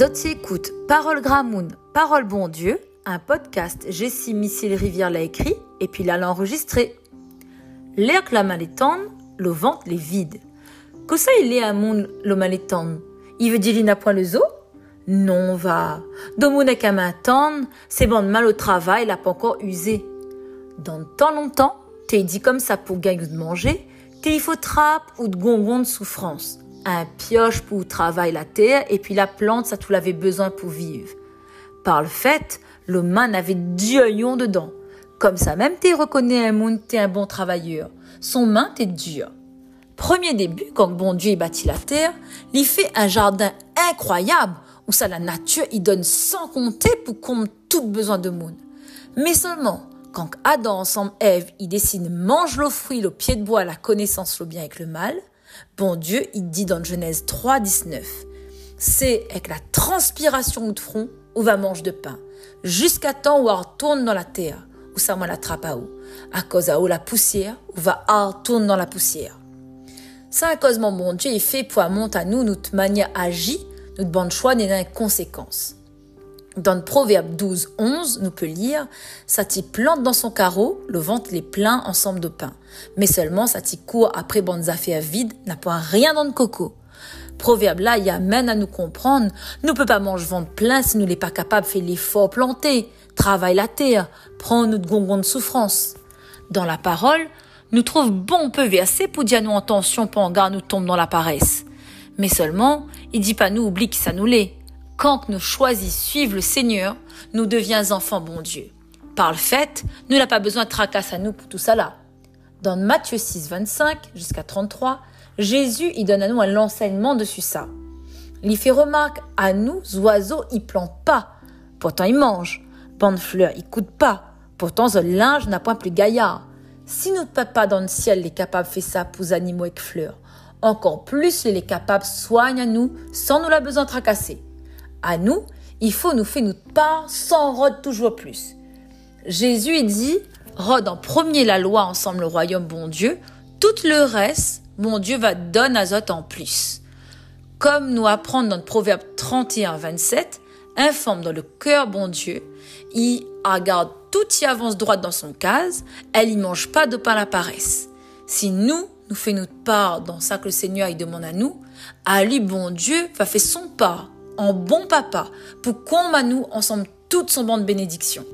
Dotsi écoute Parole Gramoun, Parole Bon Dieu, un podcast Jessie Missile Rivière l'a écrit et puis l'a enregistré. L'air que la malétande, le ventre les vide. Que il est à mon le malétande Il veut dire il n'a point le zoo? Non va. Domounek qu'à m'attendre, c'est bon mal au travail, l'a pas encore usé. Dans tant longtemps, t'es dit comme ça pour gagner de manger, t'es il faut trappe ou de gongon de souffrance un pioche pour travailler la terre et puis la plante, ça tout l'avait besoin pour vivre. Par le fait, le man avait dieu dedans. Comme ça, même t'es reconnais un monde, t'es un bon travailleur. Son main t'es dur. Premier début, quand bon Dieu bâtit la terre, il fait un jardin incroyable où ça la nature il donne sans compter pour qu'on tout besoin de monde. Mais seulement, quand Adam ensemble Ève, il décide mange le fruit, le pied de bois, la connaissance, le bien avec le mal, Bon Dieu, il dit dans Genèse 3, 19, c'est avec la transpiration de front où va manger de pain, jusqu'à temps où on retourne dans la terre, où ça la à où, à cause à où la poussière, où va retourne dans la poussière. Ça, à cause mon bon Dieu, il fait pour monter à nous notre manière agit, notre bonne choix n'est conséquence. Dans le Proverbe 12, 11, nous peut lire Ça t'y plante dans son carreau, le ventre les plein ensemble de pain. Mais seulement ça t'y court après bonnes affaires vides, n'a pas rien dans le coco. Proverbe là, il amène à nous comprendre. Nous peut pas manger ventre plein si nous n'est pas capable de faire l'effort planté, travaille la terre, prend notre gongon de souffrance. Dans la parole, nous trouve bon peu verser pour dire nous en tension pour en garde nous tombe dans la paresse. Mais seulement, il dit pas nous oublie que ça nous l'est quand nous choisissons suivre le Seigneur, nous devions enfants bon Dieu. Par le fait, nous n'avons pas besoin de tracasse à nous pour tout ça. Dans Matthieu 6, 25 jusqu'à 33, Jésus y donne à nous un enseignement dessus ça. Il fait remarque à nous, oiseaux, ils plantent pas. Pourtant, ils mangent. Bande fleurs, ils coûtent pas. Pourtant, le linge n'a point plus gaillard. Si notre papa dans le ciel est capable de faire ça pour les animaux avec fleurs, encore plus il est capable de soigner à nous sans nous la besoin de tracasser à nous, il faut nous faire notre part sans rôde toujours plus. Jésus dit, rôde en premier la loi ensemble le royaume bon Dieu, tout le reste, mon Dieu va donner à autres en plus. Comme nous apprend dans le proverbe 31, 27, informe dans le cœur bon Dieu, il regarde tout y avance droite dans son case, elle y mange pas de pain la paresse. Si nous, nous fait notre part dans ça que le Seigneur il demande à nous, à lui bon Dieu va faire son part en bon papa pour qu'on nous ensemble toute son bande bénédiction.